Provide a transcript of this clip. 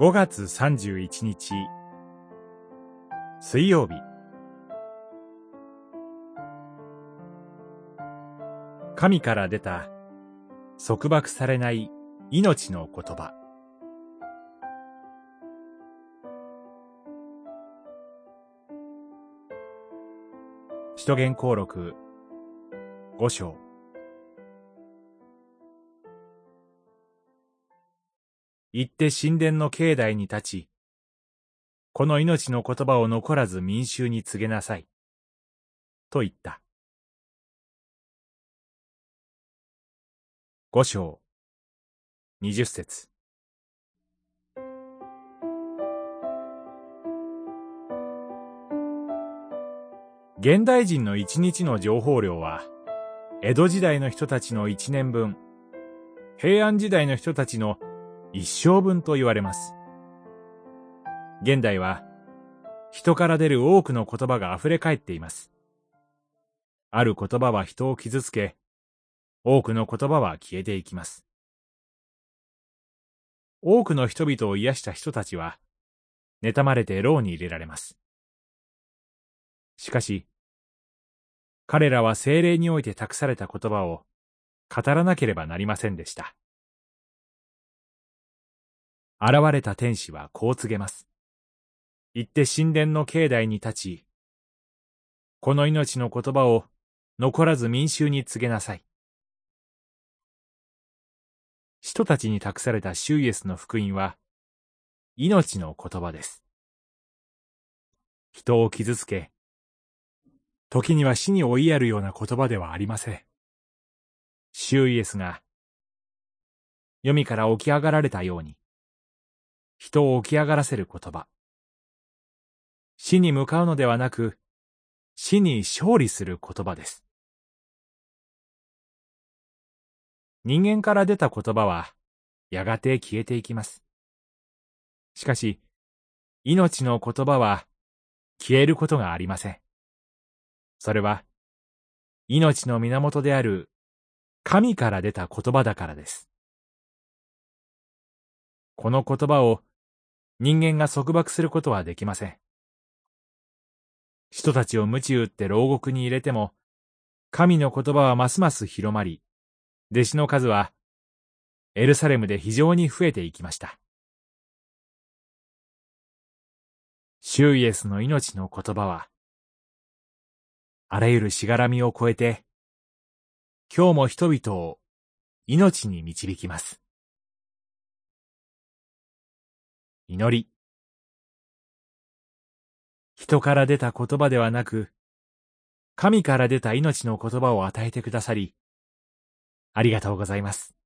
5月31日。水曜日。神から出た束縛されない命の言葉。使徒言行録五章。行って神殿の境内に立ち、この命の言葉を残らず民衆に告げなさい。と言った。五章、二十節。現代人の一日の情報量は、江戸時代の人たちの一年分、平安時代の人たちの一生分と言われます。現代は、人から出る多くの言葉が溢れ返っています。ある言葉は人を傷つけ、多くの言葉は消えていきます。多くの人々を癒した人たちは、妬まれて牢に入れられます。しかし、彼らは精霊において託された言葉を語らなければなりませんでした。現れた天使はこう告げます。行って神殿の境内に立ち、この命の言葉を残らず民衆に告げなさい。人たちに託されたシュイエスの福音は、命の言葉です。人を傷つけ、時には死に追いやるような言葉ではありません。シュイエスが、読みから起き上がられたように、人を起き上がらせる言葉。死に向かうのではなく、死に勝利する言葉です。人間から出た言葉は、やがて消えていきます。しかし、命の言葉は、消えることがありません。それは、命の源である神から出た言葉だからです。この言葉を人間が束縛することはできません。人たちを鞭打って牢獄に入れても、神の言葉はますます広まり、弟子の数はエルサレムで非常に増えていきました。シュイエスの命の言葉は、あらゆるしがらみを超えて、今日も人々を命に導きます。祈り。人から出た言葉ではなく、神から出た命の言葉を与えてくださり、ありがとうございます。